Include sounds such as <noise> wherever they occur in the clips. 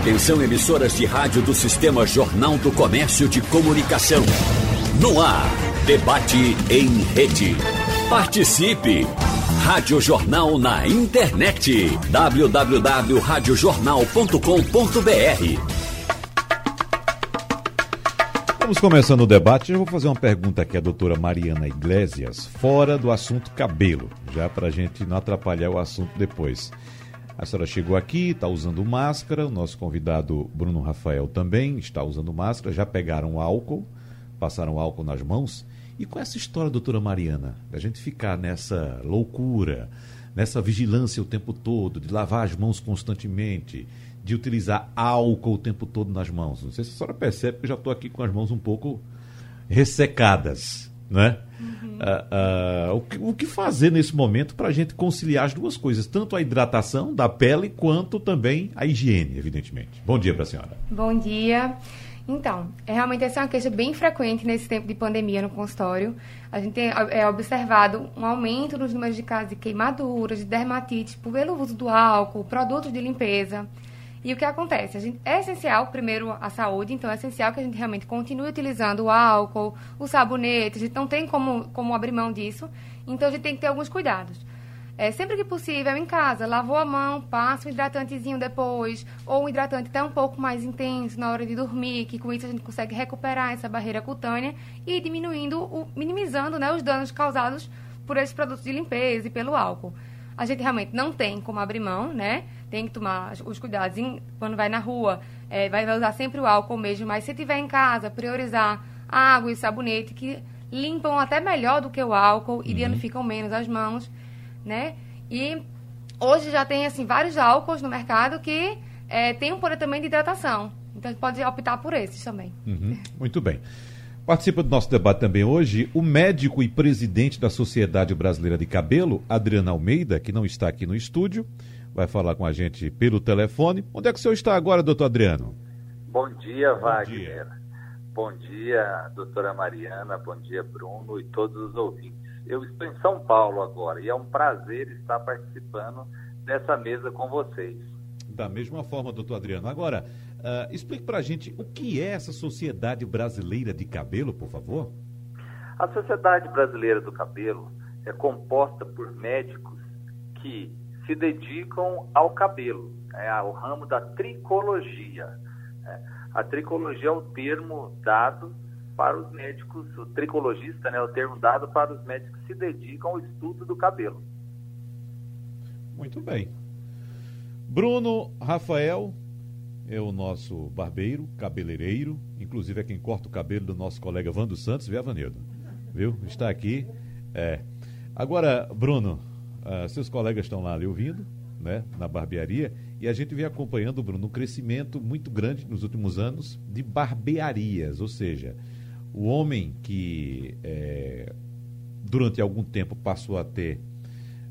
Atenção emissoras de rádio do Sistema Jornal do Comércio de Comunicação. No ar, debate em rede. Participe! Rádio Jornal na internet. www.radiojornal.com.br Vamos começando o debate. Eu vou fazer uma pergunta aqui à doutora Mariana Iglesias, fora do assunto cabelo, já para a gente não atrapalhar o assunto depois. A senhora chegou aqui, está usando máscara, o nosso convidado Bruno Rafael também está usando máscara, já pegaram álcool, passaram álcool nas mãos. E com essa história, doutora Mariana, a gente ficar nessa loucura, nessa vigilância o tempo todo, de lavar as mãos constantemente, de utilizar álcool o tempo todo nas mãos. Não sei se a senhora percebe que eu já estou aqui com as mãos um pouco ressecadas, né? Uhum. Uh, uh, o, que, o, que, fazer nesse momento para a gente conciliar as duas coisas, tanto a hidratação da pele quanto também a higiene, evidentemente. Bom dia para a senhora. Bom dia. Então, é, realmente essa é uma queixa bem frequente nesse tempo de pandemia no consultório. A gente tem é, observado um aumento nos números de casos de queimaduras, de dermatite, pelo uso do álcool, produtos de limpeza. E o que acontece? Gente, é essencial, primeiro, a saúde, então é essencial que a gente realmente continue utilizando o álcool, o sabonete, a gente não tem como, como abrir mão disso, então a gente tem que ter alguns cuidados. É, sempre que possível, em casa, lavou a mão, passa um hidratantezinho depois, ou um hidratante até um pouco mais intenso na hora de dormir, que com isso a gente consegue recuperar essa barreira cutânea e diminuindo, o, minimizando né, os danos causados por esses produtos de limpeza e pelo álcool. A gente realmente não tem como abrir mão, né? Tem que tomar os cuidados em, quando vai na rua, é, vai, usar sempre o álcool mesmo, mas se tiver em casa, priorizar água e sabonete, que limpam até melhor do que o álcool e uhum. danificam menos as mãos, né? E hoje já tem, assim, vários álcools no mercado que é, tem um poder também de hidratação. Então, a gente pode optar por esses também. Uhum. Muito bem. Participa do nosso debate também hoje o médico e presidente da Sociedade Brasileira de Cabelo, Adriano Almeida, que não está aqui no estúdio vai falar com a gente pelo telefone. Onde é que o senhor está agora, doutor Adriano? Bom dia, Wagner. Dia. Bom dia, doutora Mariana. Bom dia, Bruno e todos os ouvintes. Eu estou em São Paulo agora e é um prazer estar participando dessa mesa com vocês. Da mesma forma, doutor Adriano. Agora, uh, explique para a gente o que é essa Sociedade Brasileira de Cabelo, por favor. A Sociedade Brasileira do Cabelo é composta por médicos que se dedicam ao cabelo, é, ao ramo da tricologia. É. A tricologia é o termo dado para os médicos, o tricologista né, é o termo dado para os médicos que se dedicam ao estudo do cabelo. Muito bem. Bruno Rafael é o nosso barbeiro, cabeleireiro, inclusive é quem corta o cabelo do nosso colega Vando Santos, viu, Avanildo? Viu? Está aqui. É. Agora, Bruno, Uh, seus colegas estão lá ali ouvindo, né, na barbearia, e a gente vem acompanhando, Bruno, um crescimento muito grande nos últimos anos de barbearias, ou seja, o homem que é, durante algum tempo passou a ter,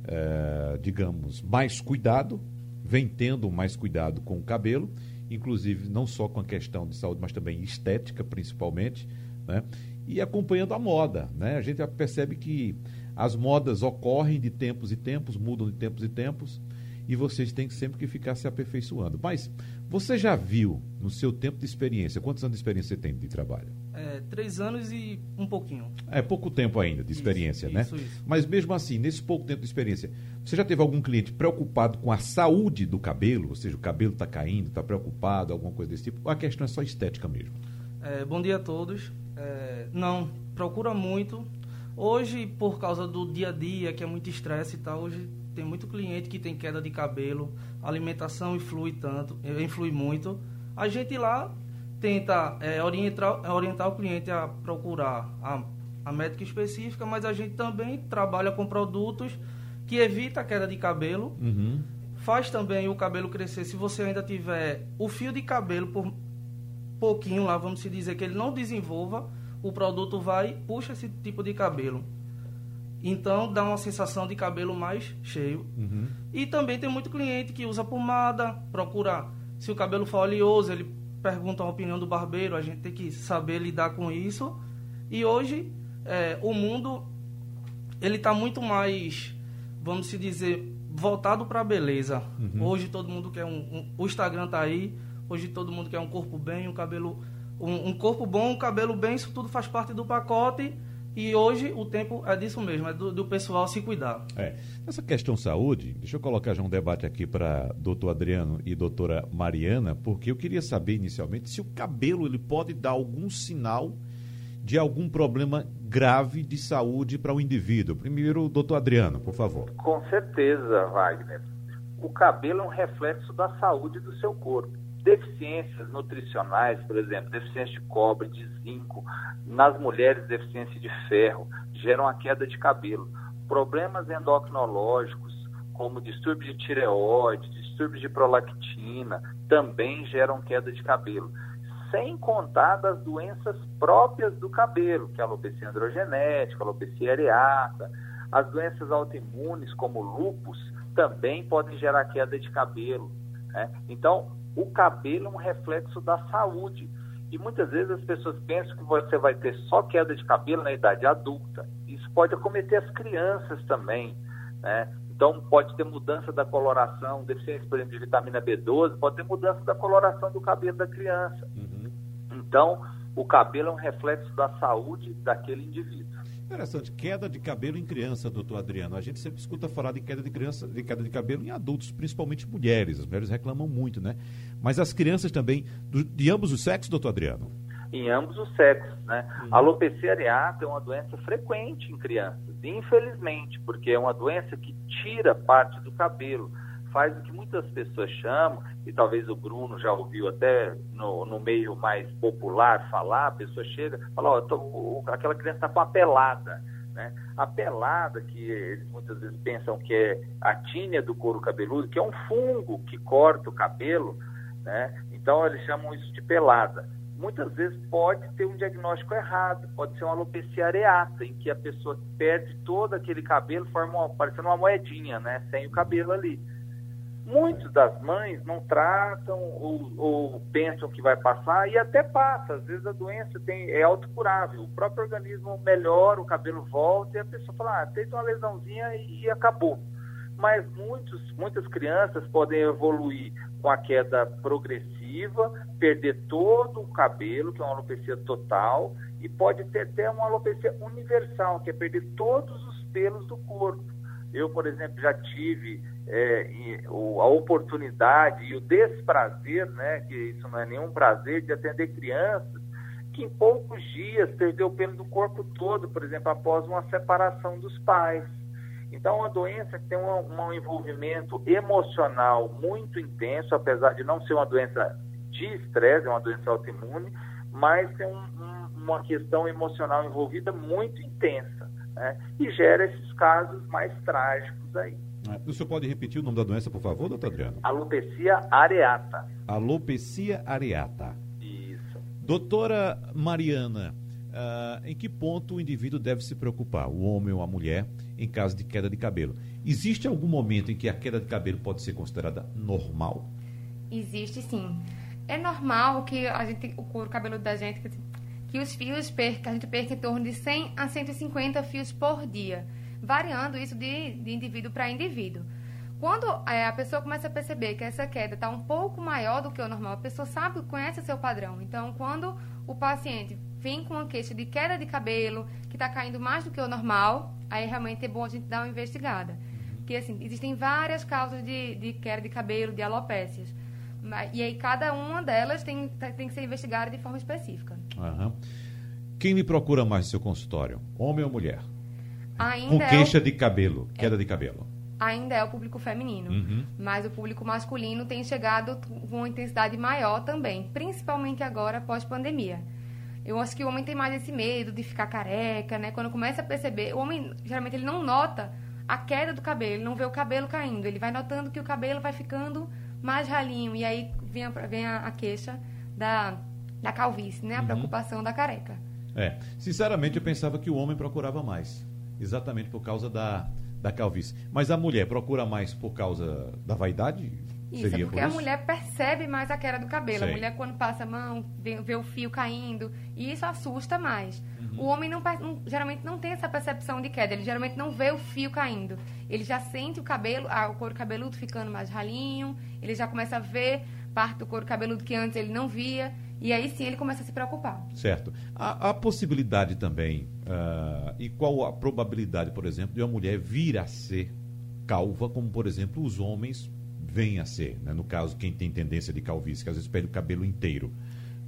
é, digamos, mais cuidado, vem tendo mais cuidado com o cabelo, inclusive não só com a questão de saúde, mas também estética, principalmente, né? e acompanhando a moda. Né? A gente percebe que as modas ocorrem de tempos e tempos, mudam de tempos e tempos, e vocês têm que sempre que ficar se aperfeiçoando. Mas você já viu, no seu tempo de experiência, quantos anos de experiência você tem de trabalho? É, três anos e um pouquinho. É pouco tempo ainda de experiência, isso, né? Isso, isso. Mas mesmo assim, nesse pouco tempo de experiência, você já teve algum cliente preocupado com a saúde do cabelo? Ou seja, o cabelo está caindo, está preocupado, alguma coisa desse tipo? Ou a questão é só estética mesmo? É, bom dia a todos. É, não, procura muito Hoje, por causa do dia a dia, que é muito estresse e tal, hoje tem muito cliente que tem queda de cabelo, a alimentação influi tanto, eh, influi muito. A gente lá tenta é, orientar, orientar o cliente a procurar a, a médica específica, mas a gente também trabalha com produtos que evita a queda de cabelo. Uhum. Faz também o cabelo crescer. Se você ainda tiver o fio de cabelo por pouquinho lá, vamos se dizer que ele não desenvolva, o produto vai puxa esse tipo de cabelo. Então dá uma sensação de cabelo mais cheio. Uhum. E também tem muito cliente que usa pomada, procura se o cabelo for oleoso, ele pergunta a opinião do barbeiro, a gente tem que saber lidar com isso. E hoje é, o mundo ele está muito mais, vamos se dizer, voltado para a beleza. Uhum. Hoje todo mundo quer um, um, o Instagram tá aí, Hoje todo mundo quer um corpo bem, um cabelo. Um, um corpo bom, um cabelo bem, isso tudo faz parte do pacote. E hoje o tempo é disso mesmo, é do, do pessoal se cuidar. É. Essa questão saúde, deixa eu colocar já um debate aqui para doutor Adriano e doutora Mariana, porque eu queria saber inicialmente se o cabelo ele pode dar algum sinal de algum problema grave de saúde para o indivíduo. Primeiro, doutor Adriano, por favor. Com certeza, Wagner. O cabelo é um reflexo da saúde do seu corpo. Deficiências nutricionais, por exemplo, deficiência de cobre, de zinco, nas mulheres, deficiência de ferro, geram a queda de cabelo. Problemas endocrinológicos, como distúrbio de tireoide, distúrbio de prolactina, também geram queda de cabelo sem contar das doenças próprias do cabelo, que é a alopecia androgenética, a alopecia areata, as doenças autoimunes, como lupus, também podem gerar queda de cabelo. Né? Então, o cabelo é um reflexo da saúde. E muitas vezes as pessoas pensam que você vai ter só queda de cabelo na idade adulta. Isso pode acometer as crianças também. Né? Então, pode ter mudança da coloração, deficiência, por exemplo, de vitamina B12, pode ter mudança da coloração do cabelo da criança. Uhum. Então, o cabelo é um reflexo da saúde daquele indivíduo. Interessante, queda de cabelo em criança, doutor Adriano. A gente sempre escuta falar de queda de criança, de queda de cabelo em adultos, principalmente mulheres. As mulheres reclamam muito, né? Mas as crianças também, do, de ambos os sexos, doutor Adriano? Em ambos os sexos, né? Uhum. A alopecia areata é uma doença frequente em crianças, infelizmente, porque é uma doença que tira parte do cabelo faz o que muitas pessoas chamam, e talvez o Bruno já ouviu até no, no meio mais popular falar, a pessoa chega e fala, aquela criança está com a pelada. Né? A pelada, que eles muitas vezes pensam que é a tínia do couro cabeludo, que é um fungo que corta o cabelo, né? então eles chamam isso de pelada. Muitas vezes pode ter um diagnóstico errado, pode ser uma alopecia areata, em que a pessoa perde todo aquele cabelo, forma uma, parecendo uma moedinha, né? sem o cabelo ali. Muitas das mães não tratam ou, ou, pensam que vai passar e até passa. Às vezes a doença tem, é autocurável. O próprio organismo melhora, o cabelo volta e a pessoa fala, ah, teve uma lesãozinha e, e acabou. Mas muitos, muitas crianças podem evoluir com a queda progressiva, perder todo o cabelo, que é uma alopecia total, e pode ter até uma alopecia universal, que é perder todos os pelos do corpo. Eu, por exemplo, já tive é, o, a oportunidade e o desprazer, né, que isso não é nenhum prazer, de atender crianças que em poucos dias perdeu o pelo do corpo todo, por exemplo, após uma separação dos pais. Então, uma doença que tem um, um envolvimento emocional muito intenso, apesar de não ser uma doença de estresse, é uma doença autoimune, mas tem um, um, uma questão emocional envolvida muito intensa, né? E gera esses casos mais trágicos aí. O senhor pode repetir o nome da doença, por favor, doutor Adriano? Alopecia areata. Alopecia areata. Isso. Doutora Mariana, uh, em que ponto o indivíduo deve se preocupar, o homem ou a mulher, em caso de queda de cabelo? Existe algum momento em que a queda de cabelo pode ser considerada normal? Existe sim. É normal que a gente, o couro cabeludo da gente, que os fios perca, a gente perca em torno de 100 a 150 fios por dia variando isso de, de indivíduo para indivíduo. Quando é, a pessoa começa a perceber que essa queda está um pouco maior do que o normal, a pessoa sabe, conhece o seu padrão. Então, quando o paciente vem com uma queixa de queda de cabelo, que está caindo mais do que o normal, aí realmente é bom a gente dar uma investigada. Porque, assim, existem várias causas de, de queda de cabelo, de alopécias. E aí, cada uma delas tem, tem que ser investigada de forma específica. Uhum. Quem me procura mais no seu consultório? Homem ou mulher? Ainda com queixa é o... de cabelo, queda é... de cabelo. Ainda é o público feminino, uhum. mas o público masculino tem chegado com uma intensidade maior também, principalmente agora pós-pandemia. Eu acho que o homem tem mais esse medo de ficar careca, né? Quando começa a perceber, o homem geralmente ele não nota a queda do cabelo, ele não vê o cabelo caindo, ele vai notando que o cabelo vai ficando mais ralinho e aí vem a, vem a, a queixa da, da calvície, né? A uhum. preocupação da careca. É, sinceramente eu pensava que o homem procurava mais exatamente por causa da, da calvície. Mas a mulher procura mais por causa da vaidade? Isso, Seria é porque por isso? a mulher percebe mais a queda do cabelo. Sei. A mulher, quando passa a mão, vê, vê, o fio caindo, e isso assusta mais. Uhum. O homem não, não, geralmente não tem essa percepção de queda, ele geralmente não vê o fio caindo. Ele já sente o cabelo, ah, o couro cabeludo ficando mais ralinho, ele já começa a ver parte do couro cabeludo que antes ele não via. E aí sim ele começa a se preocupar. Certo. Há, possibilidade também, uh, e qual a probabilidade, por exemplo, de uma mulher vir a ser calva, como por exemplo os homens vêm a ser, né? no caso, quem tem tendência de calvície, que às vezes perde o cabelo inteiro.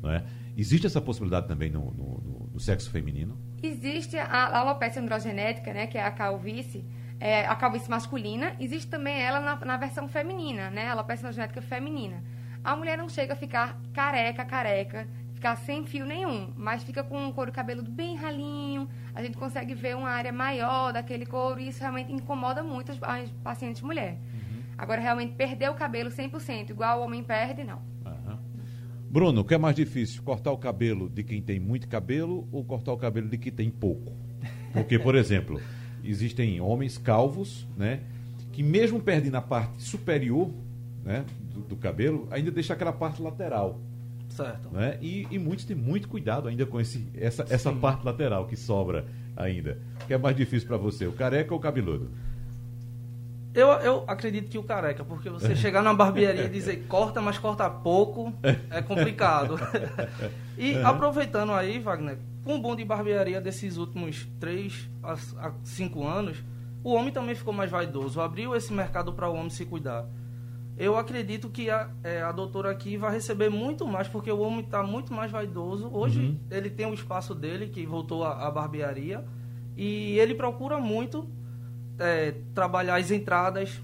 Não é? Existe essa possibilidade também no, no, no sexo feminino? Existe a, a alopecia androgenética, né, que é a calvície, é, a calvície masculina. Existe também ela na, na versão feminina, né, a alopecia androgenética feminina. A mulher não chega a ficar careca, careca, ficar sem fio nenhum, mas fica com um couro cabeludo bem ralinho, a gente consegue ver uma área maior daquele couro e isso realmente incomoda muito as, as pacientes mulheres. Uhum. Agora, realmente, perder o cabelo 100%, igual o homem perde, não. Uhum. Bruno, o que é mais difícil, cortar o cabelo de quem tem muito cabelo ou cortar o cabelo de quem tem pouco? Porque, por exemplo, existem homens calvos, né, que mesmo perdem na parte superior, né, do, do cabelo, ainda deixa aquela parte lateral. Certo. Né? E, e, muitos têm muito cuidado ainda com esse, essa, essa parte lateral que sobra ainda. O que é mais difícil para você, o careca ou o cabeludo? Eu, eu acredito que o careca, porque você <laughs> chegar na barbearia e dizer corta, mas corta pouco, <laughs> é complicado. <laughs> e uhum. aproveitando aí, Wagner, com o boom de barbearia desses últimos 3 a 5 anos, o homem também ficou mais vaidoso, abriu esse mercado para o homem se cuidar eu acredito que a, é, a doutora aqui vai receber muito mais, porque o homem está muito mais vaidoso. Hoje uhum. ele tem o espaço dele, que voltou à barbearia, e ele procura muito é, trabalhar as entradas.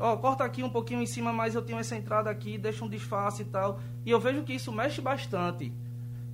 Ó, oh, corta aqui um pouquinho em cima, mas eu tenho essa entrada aqui, deixa um disfarce e tal. E eu vejo que isso mexe bastante.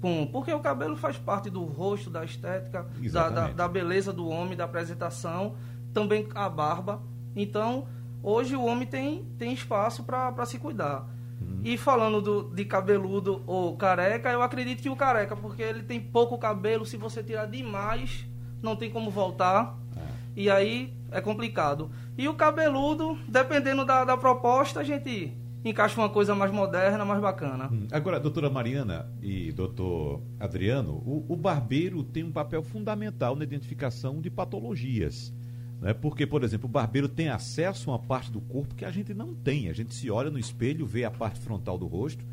Com, porque o cabelo faz parte do rosto, da estética, da, da, da beleza do homem, da apresentação, também a barba. Então, hoje o homem tem, tem espaço para se cuidar. Uhum. E falando do, de cabeludo ou careca, eu acredito que o careca, porque ele tem pouco cabelo, se você tirar demais, não tem como voltar. É. E aí é complicado. E o cabeludo, dependendo da, da proposta, a gente encaixa uma coisa mais moderna, mais bacana. Hum. Agora, doutora Mariana e doutor Adriano, o, o barbeiro tem um papel fundamental na identificação de patologias. Né? Porque, por exemplo, o barbeiro tem acesso a uma parte do corpo que a gente não tem. A gente se olha no espelho, vê a parte frontal do rosto,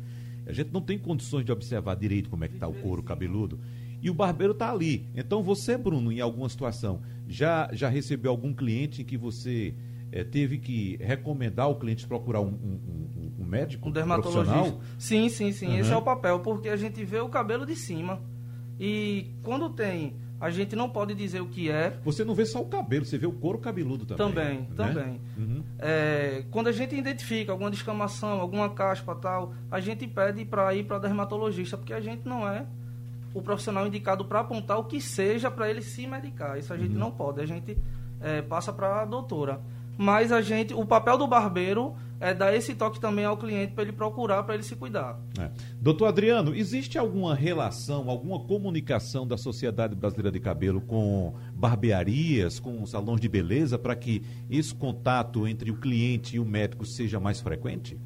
a gente não tem condições de observar direito como é que está o couro cabeludo. E o barbeiro está ali. Então você, Bruno, em alguma situação, já, já recebeu algum cliente em que você é, teve que recomendar o cliente procurar um, um, um, um médico? Um dermatologista. Sim, sim, sim. Uhum. Esse é o papel, porque a gente vê o cabelo de cima. E quando tem a gente não pode dizer o que é. Você não vê só o cabelo, você vê o couro cabeludo também. Também, né? também. Uhum. É, quando a gente identifica alguma descamação, alguma caspa tal, a gente pede para ir para dermatologista, porque a gente não é o profissional indicado para apontar o que seja para ele se medicar. Isso a gente uhum. não pode. A gente é, passa para a doutora. Mas a gente, o papel do barbeiro é dar esse toque também ao cliente para ele procurar, para ele se cuidar. É. Doutor Adriano, existe alguma relação, alguma comunicação da Sociedade Brasileira de Cabelo com barbearias, com salões de beleza, para que esse contato entre o cliente e o médico seja mais frequente?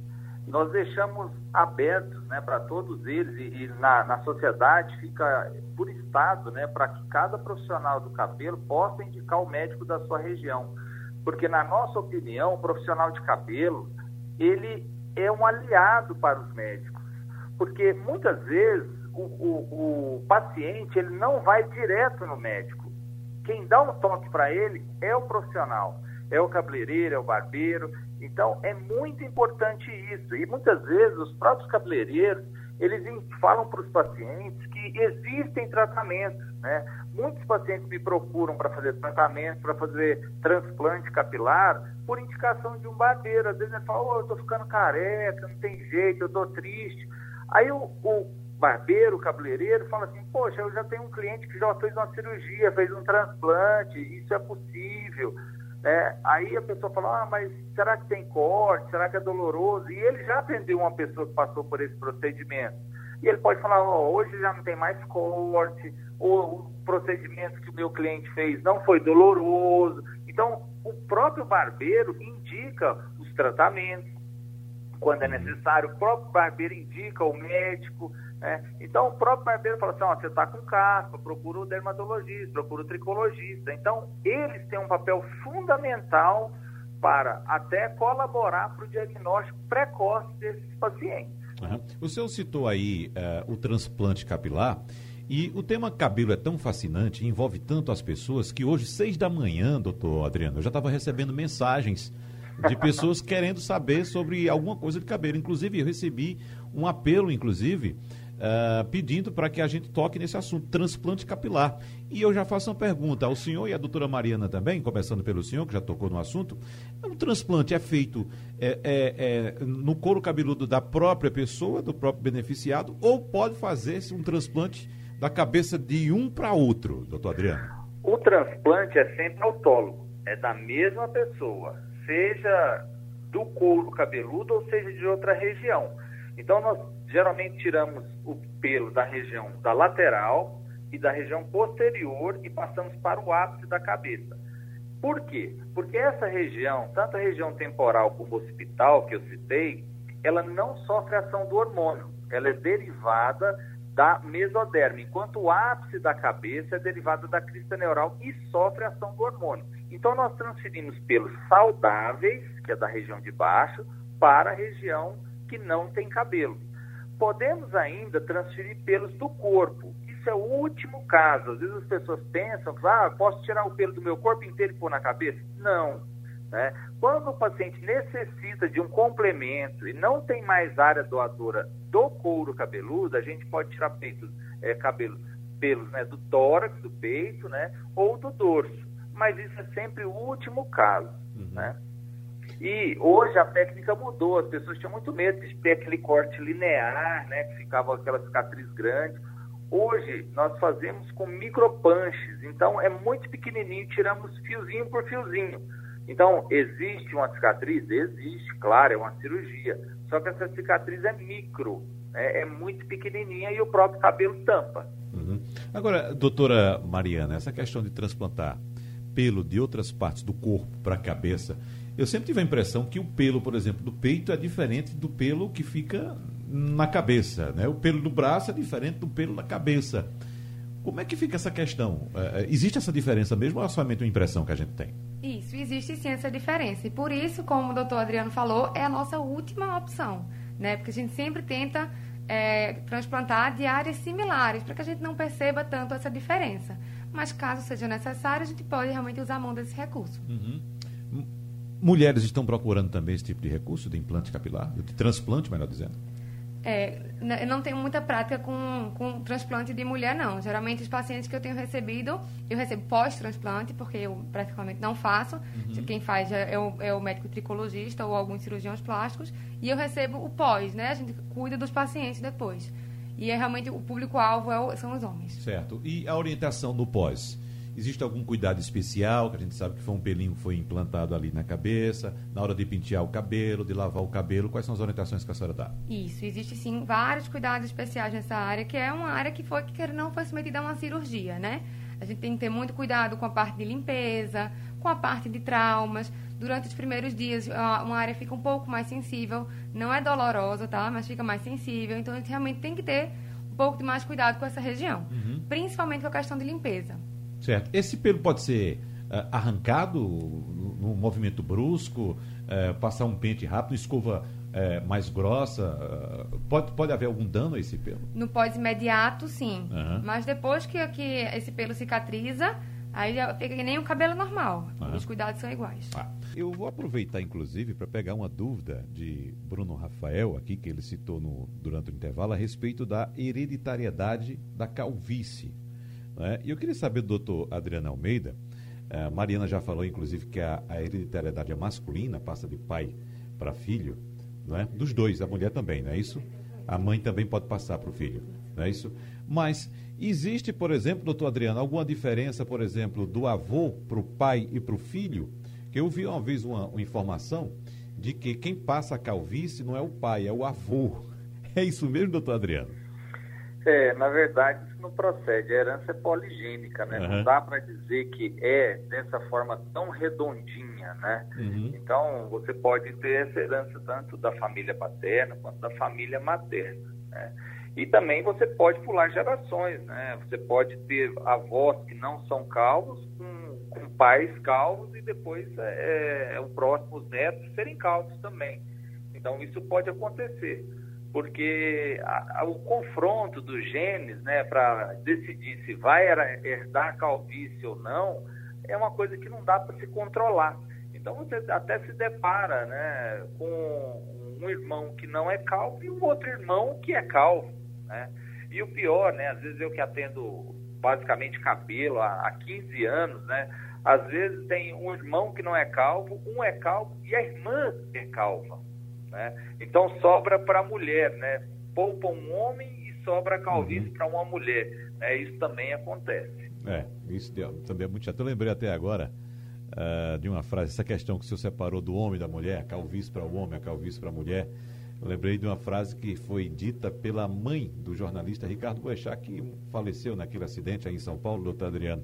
Nós deixamos aberto né, para todos eles e, e na, na, sociedade fica por estado né, para que cada profissional do cabelo possa indicar o médico da sua região. Porque, na nossa opinião, o profissional de cabelo ele é um aliado para os médicos, porque muitas vezes o, o, o paciente ele não vai direto no médico. Quem dá um toque para ele é o profissional, é o cabeleireiro, é o barbeiro. Então é muito importante isso. E muitas vezes os próprios cabeleireiros eles falam para os pacientes que existem tratamentos, né? Muitos pacientes me procuram para fazer tratamento, para fazer transplante capilar, por indicação de um barbeiro. Às vezes ele fala, oh, eu estou ficando careca, não tem jeito, eu estou triste. Aí o, o barbeiro, o cabeleireiro, fala assim, poxa, eu já tenho um cliente que já fez uma cirurgia, fez um transplante, isso é possível. É, aí a pessoa fala, ah, mas será que tem corte? Será que é doloroso? E ele já atendeu uma pessoa que passou por esse procedimento. E ele pode falar, oh, hoje já não tem mais corte, ou o procedimento que o meu cliente fez não foi doloroso. Então, o próprio barbeiro indica os tratamentos, quando é necessário, o próprio barbeiro indica o médico. Né? Então, o próprio barbeiro fala assim: ó, você está com caspa, procura o dermatologista, procura o tricologista. Então, eles têm um papel fundamental para até colaborar para o diagnóstico precoce desses pacientes. Uhum. O senhor citou aí uh, o transplante capilar. E o tema cabelo é tão fascinante, envolve tanto as pessoas, que hoje, seis da manhã, doutor Adriano, eu já estava recebendo mensagens de pessoas querendo saber sobre alguma coisa de cabelo. Inclusive, eu recebi um apelo, inclusive, uh, pedindo para que a gente toque nesse assunto, transplante capilar. E eu já faço uma pergunta ao senhor e à doutora Mariana também, começando pelo senhor, que já tocou no assunto. O transplante é feito é, é, é, no couro cabeludo da própria pessoa, do próprio beneficiado, ou pode fazer-se um transplante da cabeça de um para outro, doutor Adriano? O transplante é sempre autólogo, é da mesma pessoa, seja do couro cabeludo ou seja de outra região. Então, nós geralmente tiramos o pelo da região da lateral e da região posterior e passamos para o ápice da cabeça. Por quê? Porque essa região, tanto a região temporal como occipital que eu citei, ela não sofre ação do hormônio. Ela é derivada da mesoderma, enquanto o ápice da cabeça é derivado da crista neural e sofre ação do hormônio. Então nós transferimos pelos saudáveis, que é da região de baixo, para a região que não tem cabelo. Podemos ainda transferir pelos do corpo. Isso é o último caso. Às vezes as pessoas pensam, ah, posso tirar o pelo do meu corpo inteiro e pôr na cabeça? Não. Né? Quando o paciente necessita de um complemento e não tem mais área doadora do couro cabeludo, a gente pode tirar peitos, é, cabelos, pelos né, do tórax, do peito, né, ou do dorso. Mas isso é sempre o último caso. Uhum. Né? E hoje a técnica mudou, as pessoas tinham muito medo de ter aquele corte linear, né, que ficava aquela cicatriz grande. Hoje nós fazemos com micropunches, então é muito pequenininho, tiramos fiozinho por fiozinho. Então, existe uma cicatriz? Existe, claro, é uma cirurgia. Só que essa cicatriz é micro, né? é muito pequenininha e o próprio cabelo tampa. Uhum. Agora, doutora Mariana, essa questão de transplantar pelo de outras partes do corpo para a cabeça, eu sempre tive a impressão que o pelo, por exemplo, do peito é diferente do pelo que fica na cabeça, né? O pelo do braço é diferente do pelo da cabeça. Como é que fica essa questão? É, é, existe essa diferença mesmo ou é somente uma impressão que a gente tem? Isso, existe sim essa diferença. E por isso, como o doutor Adriano falou, é a nossa última opção, né? Porque a gente sempre tenta é, transplantar de áreas similares, para que a gente não perceba tanto essa diferença. Mas caso seja necessário, a gente pode realmente usar a mão desse recurso. Uhum. Mulheres estão procurando também esse tipo de recurso, de implante capilar, de transplante, melhor dizendo? É, eu não tenho muita prática com, com transplante de mulher, não. Geralmente, os pacientes que eu tenho recebido, eu recebo pós-transplante, porque eu praticamente não faço. Uhum. Quem faz é o, é o, médico tricologista ou alguns cirurgiões plásticos. E eu recebo o pós, né? A gente cuida dos pacientes depois. E é realmente o público-alvo é são os homens. Certo. E a orientação no pós? Existe algum cuidado especial, que a gente sabe que foi um pelinho que foi implantado ali na cabeça, na hora de pentear o cabelo, de lavar o cabelo, quais são as orientações que a senhora dá? Isso, existe sim vários cuidados especiais nessa área, que é uma área que foi que não foi submetida a uma cirurgia, né? A gente tem que ter muito cuidado com a parte de limpeza, com a parte de traumas. Durante os primeiros dias, uma área fica um pouco mais sensível, não é dolorosa, tá? Mas fica mais sensível, então a gente realmente tem que ter um pouco de mais cuidado com essa região, uhum. principalmente com a questão de limpeza. Certo. Esse pelo pode ser uh, arrancado no movimento brusco, uh, passar um pente rápido, escova uh, mais grossa. pode, pode haver algum dano a esse pelo? No pós-imediato, sim. Uhum. Mas depois que, que esse pelo cicatriza, aí fica que nem o cabelo normal. Uhum. Os cuidados são iguais. Ah. Eu vou aproveitar, inclusive, para pegar uma dúvida de Bruno Rafael, aqui, que ele citou no, durante o intervalo, a respeito da hereditariedade da calvície. Né? E eu queria saber do doutor Adriano Almeida, a eh, Mariana já falou, inclusive, que a, a hereditariedade é masculina, passa de pai para filho, não é? dos dois, a mulher também, não é isso? A mãe também pode passar para o filho, não é isso? Mas existe, por exemplo, doutor Adriano, alguma diferença, por exemplo, do avô para o pai e para o filho? Que eu vi uma vez uma, uma informação de que quem passa a calvície não é o pai, é o avô. <laughs> É isso mesmo, doutor Adriano? É, na verdade, isso não procede. A herança é poligênica, né? Uhum. Não dá para dizer que é dessa forma tão redondinha, né? Uhum. Então, você pode ter essa herança tanto da família paterna quanto da família materna, né? E também você pode pular gerações, né? Você pode ter avós que não são calvos com, com pais calvos e depois é, é, o próximo, os netos serem calvos também. Então, isso pode acontecer. Porque a, a, o confronto dos genes, né, para decidir se vai herdar calvície ou não, é uma coisa que não dá para se controlar. Então você até se depara, né, com um irmão que não é calvo e um outro irmão que é calvo, né? E o pior, né, às vezes eu que atendo basicamente cabelo há, há 15 anos, né, às vezes tem um irmão que não é calvo, um é calvo e a irmã é calva. Né? Então sobra para a mulher, né? poupa um homem e sobra calvície uhum. para uma mulher. Né? Isso também acontece. É, isso também é muito chato. Eu lembrei até agora uh, de uma frase, essa questão que o senhor separou do homem e da mulher, a calvície para o homem, a calvície para a mulher. Eu lembrei de uma frase que foi dita pela mãe do jornalista Ricardo Boechat, que faleceu naquele acidente aí em São Paulo, doutor Adriano.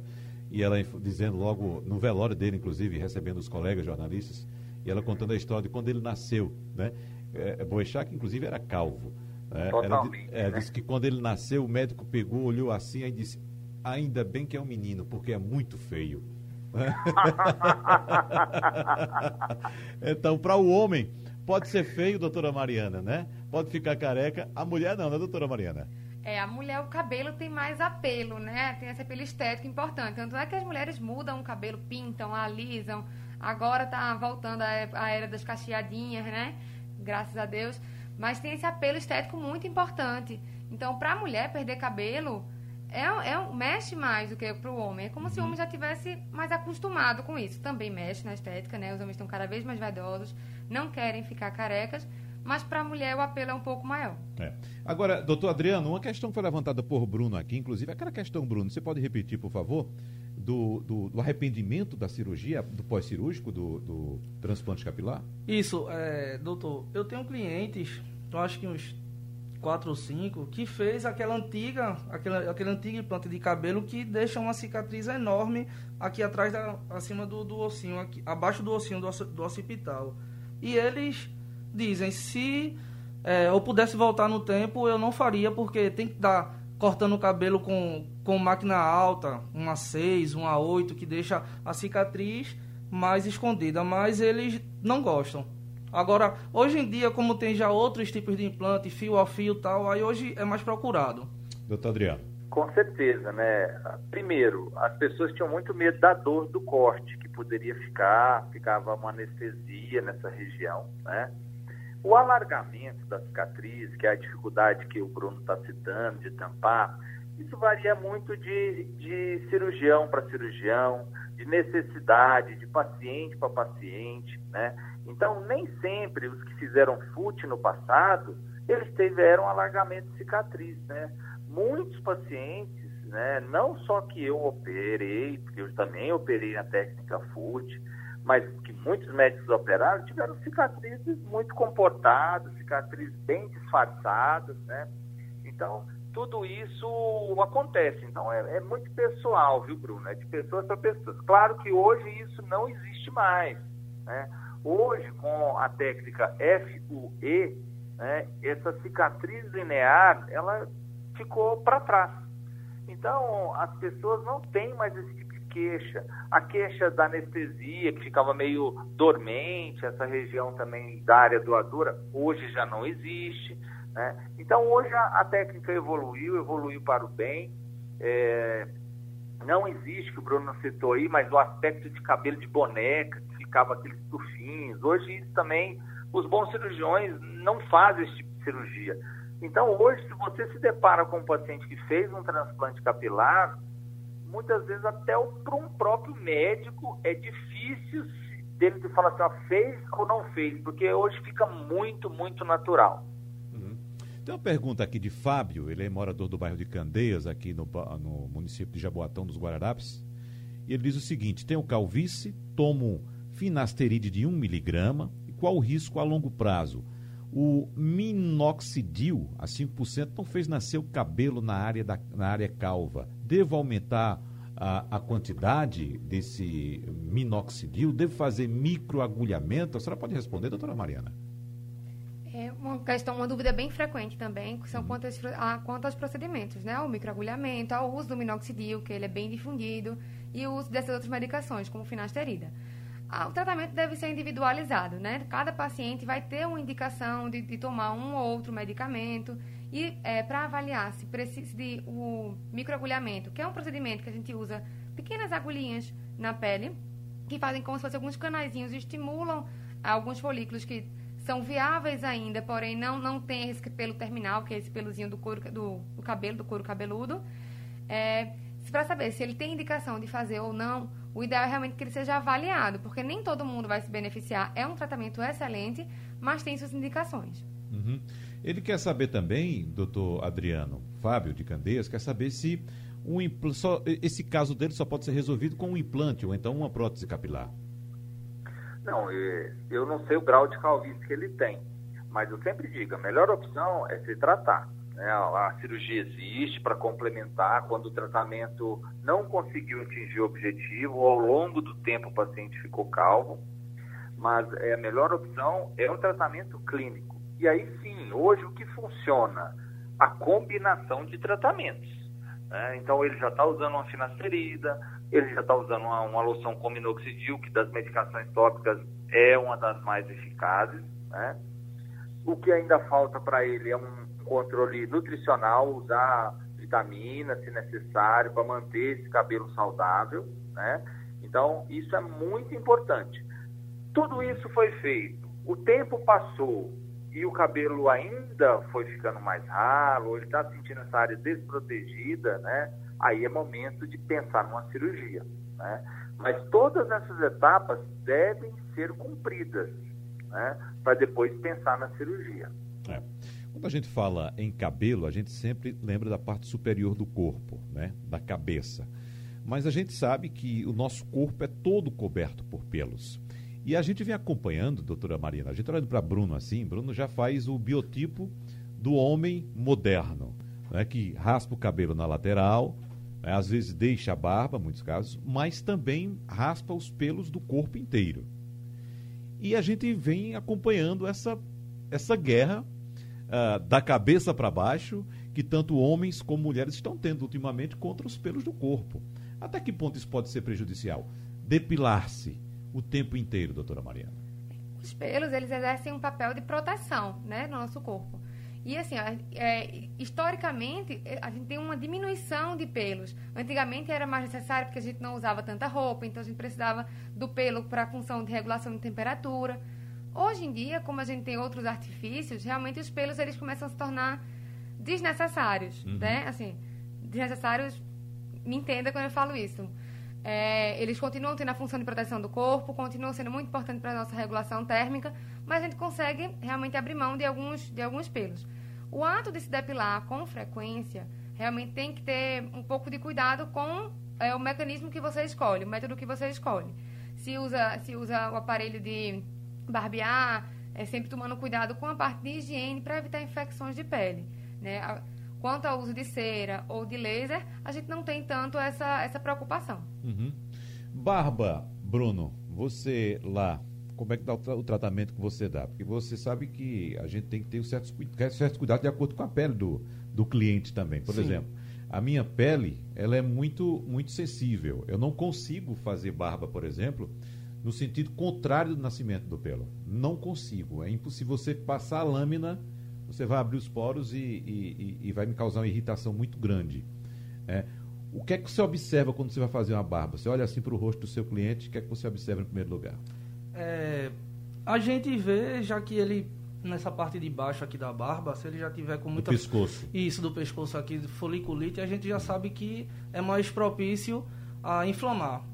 E ela dizendo logo, no velório dele, inclusive, recebendo os colegas jornalistas, e ela contando a história de quando ele nasceu, né? É, é Boechat, inclusive, era calvo. Né? Totalmente. Ela, é, né? Disse que quando ele nasceu, o médico pegou, olhou assim e disse: Ainda bem que é um menino, porque é muito feio. <laughs> então, para o homem, pode ser feio, doutora Mariana, né? Pode ficar careca. A mulher não, né, doutora Mariana? É, a mulher, o cabelo tem mais apelo, né? Tem esse apelo estético importante. Tanto é que as mulheres mudam o cabelo, pintam, alisam, Agora tá voltando a era das cacheadinhas, né? Graças a Deus. Mas tem esse apelo estético muito importante. Então, para a mulher perder cabelo, é, é, mexe mais do que para o homem. É como se o homem já tivesse mais acostumado com isso. Também mexe na estética, né? Os homens estão cada vez mais vaidosos, não querem ficar carecas, mas para a mulher o apelo é um pouco maior. É. Agora, doutor Adriano, uma questão que foi levantada por Bruno aqui, inclusive, aquela questão, Bruno, você pode repetir, por favor? do, do, do arrependimento da cirurgia, do pós-cirúrgico, do, do, transplante capilar? Isso, é, doutor. Eu tenho clientes, eu acho que uns quatro ou cinco, que fez aquela antiga, aquela, aquele antigo implante de cabelo que deixa uma cicatriz enorme aqui atrás, da, acima do, do ossinho, aqui, abaixo do ossinho do, do occipital. E eles dizem, se é, eu pudesse voltar no tempo, eu não faria, porque tem que dar cortando o cabelo com, com máquina alta, uma 6, uma 8, que deixa a cicatriz mais escondida, mas eles não gostam. Agora, hoje em dia, como tem já outros tipos de implante, fio a fio e tal, aí hoje é mais procurado. Doutor Adriano. Com certeza, né? Primeiro, as pessoas tinham muito medo da dor do corte, que poderia ficar, ficava uma anestesia nessa região, né? O alargamento da cicatriz, que é a dificuldade que o Bruno está citando de tampar, isso varia muito de, de cirurgião para cirurgião, de necessidade, de paciente para paciente, né? Então, nem sempre os que fizeram FUT no passado, eles tiveram alargamento de cicatriz, né? Muitos pacientes, né, não só que eu operei, porque eu também operei na técnica FUT, mas que muitos médicos operaram, tiveram cicatrizes muito comportadas, cicatrizes bem disfarçadas, né? Então, tudo isso acontece. Então, é, é muito pessoal, viu, Bruno? É de pessoas para pessoas. Claro que hoje isso não existe mais, né? Hoje, com a técnica FUE, né, essa cicatriz linear, ela ficou para trás. Então, as pessoas não têm mais esse queixa. A queixa da anestesia, que ficava meio dormente, essa região também da área doadora, hoje já não existe. Né? Então, hoje a, a, técnica evoluiu, evoluiu para o bem. É, não existe, que o Bruno citou aí, mas o aspecto de cabelo de boneca, que ficava aqueles tufinhos. Hoje isso também, os bons cirurgiões não fazem esse tipo de cirurgia. Então, hoje, se você se depara com um paciente que fez um transplante capilar, muitas vezes até para um próprio médico é difícil dele de falar assim, ó, fez ou não fez, porque hoje fica muito, muito natural. Uhum. Tem uma pergunta aqui de Fábio, ele é morador do bairro de Candeias, aqui no, no município de Jaboatão dos Guararapes, e ele diz o seguinte, tenho calvície, tomo finasteride de 1 miligrama, e qual o risco a longo prazo? O minoxidil, a 5%, não fez nascer o cabelo na área, da, na área calva. Devo aumentar a, a quantidade desse minoxidil? Devo fazer microagulhamento? A senhora pode responder, doutora Mariana? É uma questão, uma dúvida bem frequente também, que são uhum. quanto, a, quanto aos procedimentos, né? O microagulhamento, ao uso do minoxidil, que ele é bem difundido, e o uso dessas outras medicações, como finasterida. o tratamento deve ser individualizado, né? Cada paciente vai ter uma indicação de, de tomar um ou outro medicamento e é, para avaliar se precisa de o microagulhamento, que é um procedimento que a gente usa pequenas agulhinhas na pele que fazem como se fossem alguns canaizinhos estimulam alguns folículos que são viáveis ainda, porém não não tem esse pelo terminal, que é esse pelozinho do couro do, do cabelo, do couro cabeludo. É, para saber se ele tem indicação de fazer ou não o ideal é realmente que ele seja avaliado, porque nem todo mundo vai se beneficiar. É um tratamento excelente, mas tem suas indicações. Uhum. Ele quer saber também, doutor Adriano Fábio de Candeias, quer saber se um só, esse caso dele só pode ser resolvido com um implante ou então uma prótese capilar. Não, eu não sei o grau de calvície que ele tem, mas eu sempre digo, a melhor opção é se tratar. Né? A cirurgia existe para complementar quando o tratamento não conseguiu atingir o objetivo, ou ao longo do tempo o paciente ficou calvo, mas é, a melhor opção é o tratamento clínico. E aí sim, hoje o que funciona? A combinação de tratamentos. Né? Então ele já está usando uma finasterida, ele já está usando uma, uma, loção com minoxidil, que das medicações tópicas é uma das mais eficazes. Né? O que ainda falta para ele é um controle nutricional, usar vitamina, se necessário, para manter esse cabelo saudável, né? Então, isso é muito importante. Tudo isso foi feito, o tempo passou e o cabelo ainda foi ficando mais ralo, ele está sentindo essa área desprotegida, né? Aí é momento de pensar numa cirurgia, né? Mas todas essas etapas devem ser cumpridas, né? Para depois pensar na cirurgia. É. Quando a gente fala em cabelo, a gente sempre lembra da parte superior do corpo, né? da cabeça. Mas a gente sabe que o nosso corpo é todo coberto por pelos. E a gente vem acompanhando, doutora Marina, a gente olhando para Bruno assim, Bruno já faz o biotipo do homem moderno, né? que raspa o cabelo na lateral, né? às vezes deixa a barba, muitos casos, mas também raspa os pelos do corpo inteiro. E a gente vem acompanhando essa, essa guerra uh, da cabeça para baixo que tanto homens como mulheres estão tendo ultimamente contra os pelos do corpo. Até que ponto isso pode ser prejudicial? Depilar-se o tempo inteiro, doutora Mariana. Os pelos, eles exercem um papel de proteção né, no nosso corpo. E assim, é, historicamente, é, a gente tem uma diminuição de pelos. Antigamente era mais necessário porque a gente não usava tanta roupa, então a gente precisava do pelo para a função de regulação de temperatura. Hoje em dia, como a gente tem outros artifícios, realmente os pelos eles começam a se tornar desnecessários, uhum. né? Assim, desnecessários, me entenda quando eu falo isso. É, eles continuam tendo a função de proteção do corpo, continuam sendo muito importantes para a nossa regulação térmica, mas a gente consegue realmente abrir mão de alguns, de alguns pelos. O ato de se depilar com frequência realmente tem que ter um pouco de cuidado com é, o mecanismo que você escolhe, o método que você escolhe. Se usa, se usa o aparelho de barbear, é, sempre tomando cuidado com a parte de higiene para evitar infecções de pele. Né? Quanto ao uso de cera ou de laser, a gente não tem tanto essa, essa preocupação. Uhum. Barba, Bruno, você lá, como é que dá o, o, tratamento que você dá? Porque você sabe que a gente tem que ter um certo, certo cuidado de acordo com a pele do, do cliente também. Por Sim. exemplo, a minha pele, ela é muito, muito sensível. Eu não consigo fazer barba, por exemplo, no sentido contrário do nascimento do pelo. Não consigo. É impossível você passar a lâmina, você vai abrir os poros e, e, e vai me causar uma irritação muito grande. É, o que é que você observa quando você vai fazer uma barba? Você olha assim para o rosto do seu cliente, o que é que você observa em primeiro lugar? É, a gente vê, já que ele, nessa parte de baixo aqui da barba, se ele já tiver com muita... Do pescoço. Isso, do pescoço aqui, foliculite, a gente já sabe que é mais propício a inflamar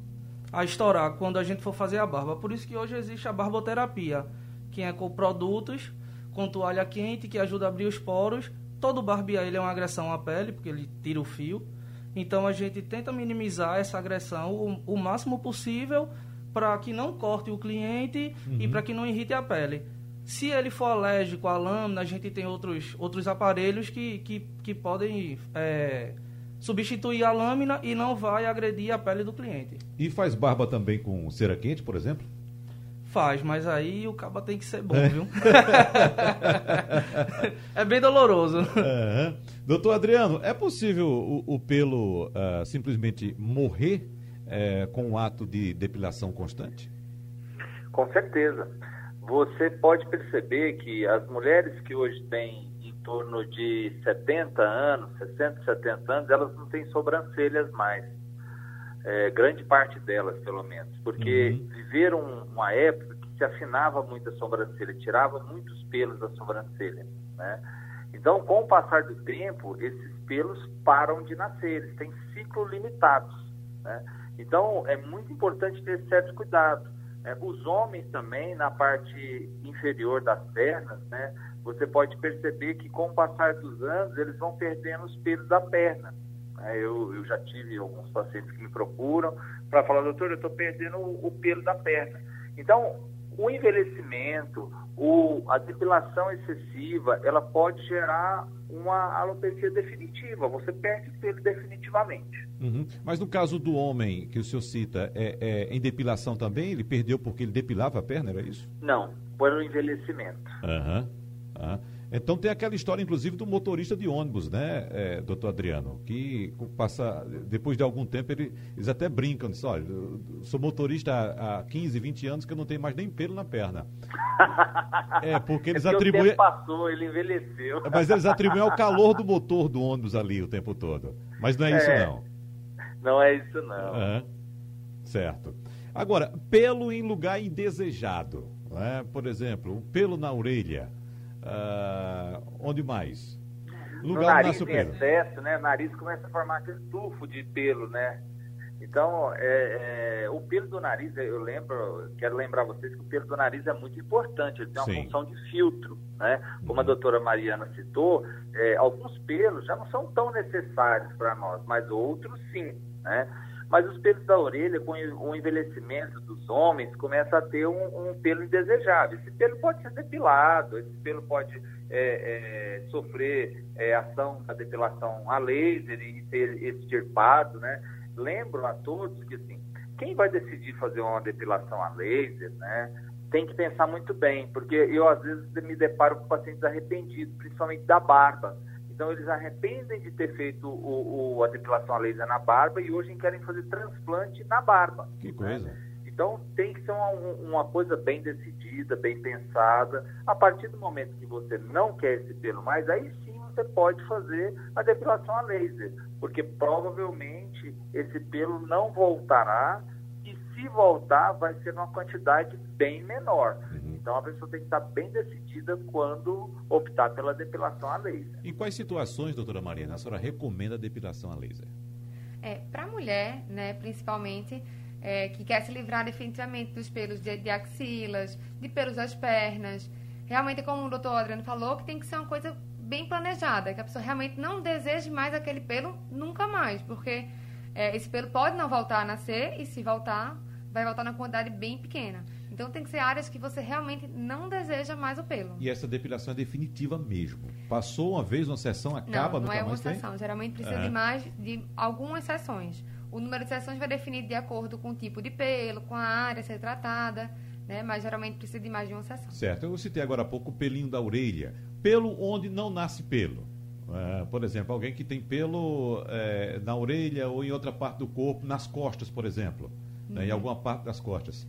a estourar quando a gente for fazer a barba. Por isso que hoje existe a barboterapia, que é com produtos com toalha quente que ajuda a abrir os poros. Todo barbear ele é uma agressão à pele, porque ele tira o fio. Então a gente tenta minimizar essa agressão o, o máximo possível para que não corte o cliente uhum. e para que não irrite a pele. Se ele for alérgico à lâmina, a gente tem outros, outros aparelhos que, que, que podem é, substituir a lâmina e não vai agredir a pele do cliente. E faz barba também com cera quente, por exemplo? Faz, mas aí o cabo tem que ser bom, é. viu? <laughs> é bem doloroso. É. Doutor Adriano, é possível o, o pelo uh, simplesmente morrer uh, com o ato de depilação constante? Com certeza. Você pode perceber que as mulheres que hoje têm em torno de 70 anos, 60, 70 anos, elas não têm sobrancelhas mais. É, grande parte delas, pelo menos. Porque uhum. viveram uma época que se afinava muito a sobrancelha, tirava muitos pelos da sobrancelha. Né? Então, com o passar do tempo, esses pelos param de nascer, eles têm ciclo limitados. Né? Então, é muito importante ter certo cuidado. É, os homens também, na parte inferior das pernas, né, você pode perceber que com o passar dos anos, eles vão perdendo os pelos da perna. É, eu, eu, já tive alguns pacientes que me procuram para falar, doutor, eu estou perdendo o, o pelo da perna. Então, o envelhecimento, o, a depilação excessiva, ela pode gerar uma alopecia definitiva. Você perde o pelo definitivamente. Uhum. Mas no caso do homem que o senhor cita, é, é, em depilação também, ele perdeu porque ele depilava a perna, era isso? Não, pelo envelhecimento. Aham. Uhum. Uhum. Então tem aquela história, inclusive, do motorista de ônibus, né, é, doutor Adriano? Que passa, depois de algum tempo, ele, eles até brincam, dizem, olha, sou motorista há, há 15, 20 anos que eu não tenho mais nem pelo na perna. é, porque <laughs> eles é atribuem. O tempo passou, ele envelheceu. Mas eles atribuem ao calor do motor do ônibus ali o tempo todo. Mas não é, é isso, não. Não é isso, não. Certo. Agora, pelo em lugar indesejado. Né? Por exemplo, o pelo na orelha Uh, onde mais? Lugar no nariz em excesso, né? O nariz começa a formar aquele tufo de pelo, né? Então, é, é, o pelo do nariz, eu lembro, quero lembrar vocês que o pelo do nariz é muito importante, ele tem uma Sim. função de filtro, né? Como uhum. a doutora Mariana citou, é, alguns pelos já não são tão necessários para nós, mas outros sim, né? Mas os pelos da orelha, com o envelhecimento dos homens, começa a ter um, um pelo indesejável. Esse pelo pode ser depilado, esse pelo pode é, é, sofrer é, ação da depilação a laser e ser extirpado, né? Lembro a todos que, assim, quem vai decidir fazer uma depilação a laser, né? Tem que pensar muito bem, porque eu às vezes me deparo com pacientes arrependidos, principalmente da barba então, eles arrependem de ter feito o, o, a depilação a laser na barba e hoje querem fazer transplante na barba. Que coisa. Então, tem que ser uma, uma, coisa bem decidida, bem pensada. A partir do momento que você não quer esse pelo mais, aí sim você pode fazer a depilação a laser, porque provavelmente esse pelo não voltará e se voltar vai ser numa quantidade bem menor. Uhum. Então a pessoa tem que estar bem decidida quando optar pela depilação a laser. Em quais situações, doutora Mariana, a senhora recomenda a depilação a laser? É, para a mulher, né, principalmente, é, que quer se livrar definitivamente dos pelos de, de, axilas, de pelos das pernas. Realmente, como o doutor Adriano falou, que tem que ser uma coisa bem planejada, que a pessoa realmente não deseje mais aquele pelo nunca mais, porque é, esse pelo pode não voltar a nascer e se voltar, vai voltar na quantidade bem pequena. Então tem que ser áreas que você realmente não deseja mais o pelo. E essa depilação é definitiva mesmo. Passou uma vez uma sessão, acaba, não, não é uma sessão. Tem? Geralmente precisa é. de mais de algumas sessões. O número de sessões vai definir de acordo com o tipo de pelo, com a área a ser tratada, né? Mas geralmente precisa de mais de uma sessão. Certo. Eu citei agora há pouco o pelinho da orelha. Pelo onde não nasce pelo. É, por exemplo, alguém que tem pelo é, na orelha ou em outra parte do corpo, nas costas, por exemplo, uhum. né, em uhum. alguma parte das costas.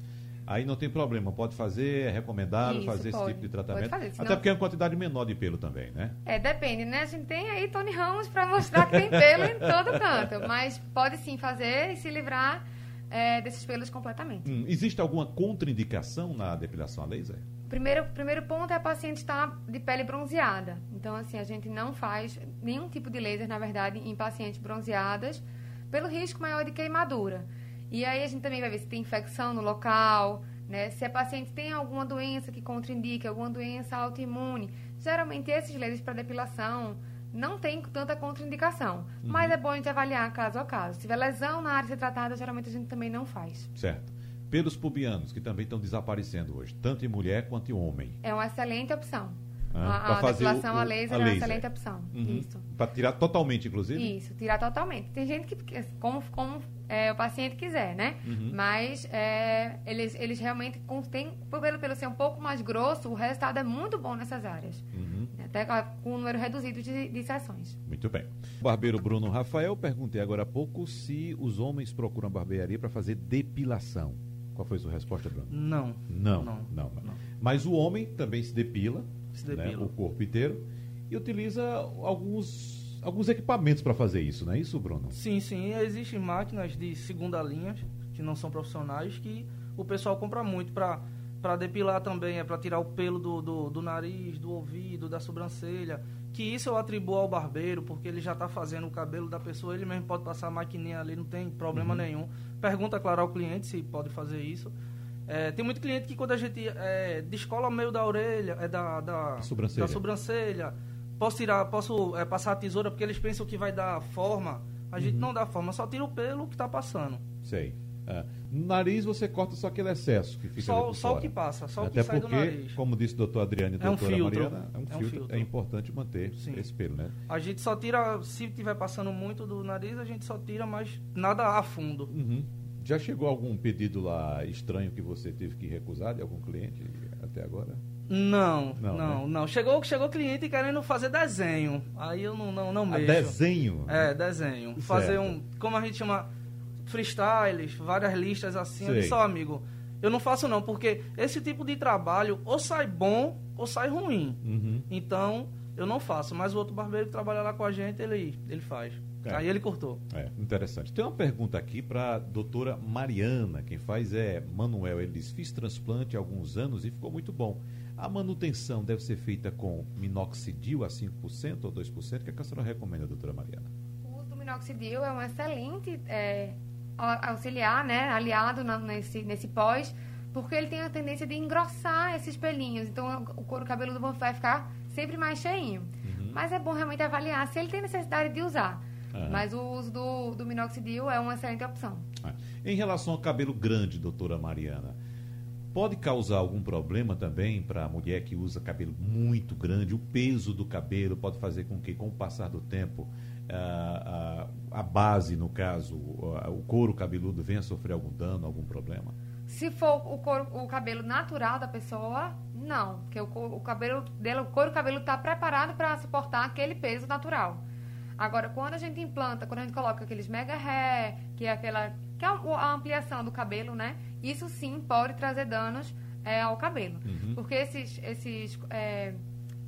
Aí não tem problema, pode fazer, é recomendável Isso, fazer pode, esse tipo de tratamento. Fazer, senão... Até porque é uma quantidade menor de pelo também, né? É, depende, né? A gente tem aí Tony Ramos para mostrar que tem pelo em todo canto. Mas pode sim fazer e se livrar é, desses pelos completamente. Hum, existe alguma contraindicação na depilação a laser? Primeiro, primeiro ponto é a paciente estar de pele bronzeada. Então, assim, a gente não faz nenhum tipo de laser, na verdade, em pacientes bronzeadas, pelo risco maior de queimadura. E aí a gente também vai ver se tem infecção no local, né? Se a paciente tem alguma doença que contraindica, alguma doença autoimune. Geralmente esses lasers para depilação não tem tanta contraindicação. Uhum. Mas é bom a gente avaliar caso a caso. Se tiver lesão na área ser tratada, geralmente a gente também não faz. Certo. Pelos pubianos, que também estão desaparecendo hoje, tanto em mulher quanto em homem. É uma excelente opção. Ah, a, a depilação o, o, a laser a é uma excelente opção. Uhum. Isso. Para tirar totalmente, inclusive? Isso, tirar totalmente. Tem gente que, como, como é, o paciente quiser, né? Uhum. Mas é, eles, eles realmente têm, pelo, pelo ser um pouco mais grosso, o resultado é muito bom nessas áreas. Uhum. Até com um número reduzido de, de sessões. Muito bem. Barbeiro Bruno Rafael, perguntei agora há pouco se os homens procuram barbearia para fazer depilação Qual foi a sua resposta, Bruno? Não. Não, não. não. não. Mas o homem também se depila, né, depila. o corpo inteiro, e utiliza alguns, alguns equipamentos para fazer isso, não é isso, Bruno? Sim, sim. Existem máquinas de segunda linha, que não são profissionais, que o pessoal compra muito para para depilar também, é para tirar o pelo do, do, do nariz, do ouvido, da sobrancelha. Que isso eu atribuo ao barbeiro, porque ele já está fazendo o cabelo da pessoa, ele mesmo pode passar a maquininha ali, não tem problema nenhum. Pergunta, claro, ao cliente se pode fazer isso. É, tem muito cliente que quando a gente é, descola o meio da orelha, é da, da, sobrancelha. da sobrancelha, posso tirar, posso é, passar a tesoura porque eles pensam que vai dar forma. A gente não dá forma, só tira o pelo que está passando. Sei. É. No nariz você corta só aquele excesso que fica Só, só o que passa, só o Até que sai porque, do nariz. como disse o doutor Adriano e a É um doutora filtro. Mariana, é um, É um filtro, filtro. é importante manter Sim. esse pelo, né? A gente só tira, se tiver passando muito do nariz, a gente só tira, mas nada a fundo. Uhum. Já chegou algum pedido lá estranho que você teve que recusar de algum cliente até agora? Não, Não, não, não. né? Chegou, chegou cliente querendo fazer desenho. Aí eu não, não, não A mexo. desenho? É, desenho. Fazer Certo. um, como a gente chama, freestyles, várias listas assim. Eu Sei. disse, ó, amigo, eu não faço não, porque esse tipo de trabalho ou sai bom ou sai ruim. Uhum. Então, eu não faço. Mas o outro barbeiro que trabalha lá com a gente, ele, ele faz. É. Aí ele cortou. É, interessante. Tem uma pergunta aqui para a doutora Mariana. Quem faz é Manuel. Ele diz: Fiz transplante há alguns anos e ficou muito bom. A manutenção deve ser feita com minoxidil a 5% ou 2%? O que, é que a senhora recomenda, doutora Mariana? O uso do minoxidil é um excelente é, au- auxiliar, né, aliado na- nesse, nesse pós, porque ele tem a tendência de engrossar esses pelinhos. Então, o couro cabeludo vai ficar sempre mais cheinho. Mas é bom realmente avaliar se ele tem necessidade de usar. Aham. Mas o uso do, do minoxidil é uma excelente opção. Ah, Em relação ao cabelo grande, doutora Mariana, pode causar algum problema também para a mulher que usa cabelo muito grande? O peso do cabelo pode fazer com que, com o passar do tempo, ah, a, a base, no caso, o, o couro cabeludo venha a sofrer algum dano, algum problema? Se for o, couro, o cabelo natural da pessoa, não. Porque o, o cabelo dela, o couro cabeludo está preparado para suportar aquele peso natural. Agora, quando a gente implanta, quando a gente coloca aqueles mega hair, que é aquela que é a ampliação do cabelo, né? Isso sim pode trazer danos é, ao cabelo. Porque esses, esses, é,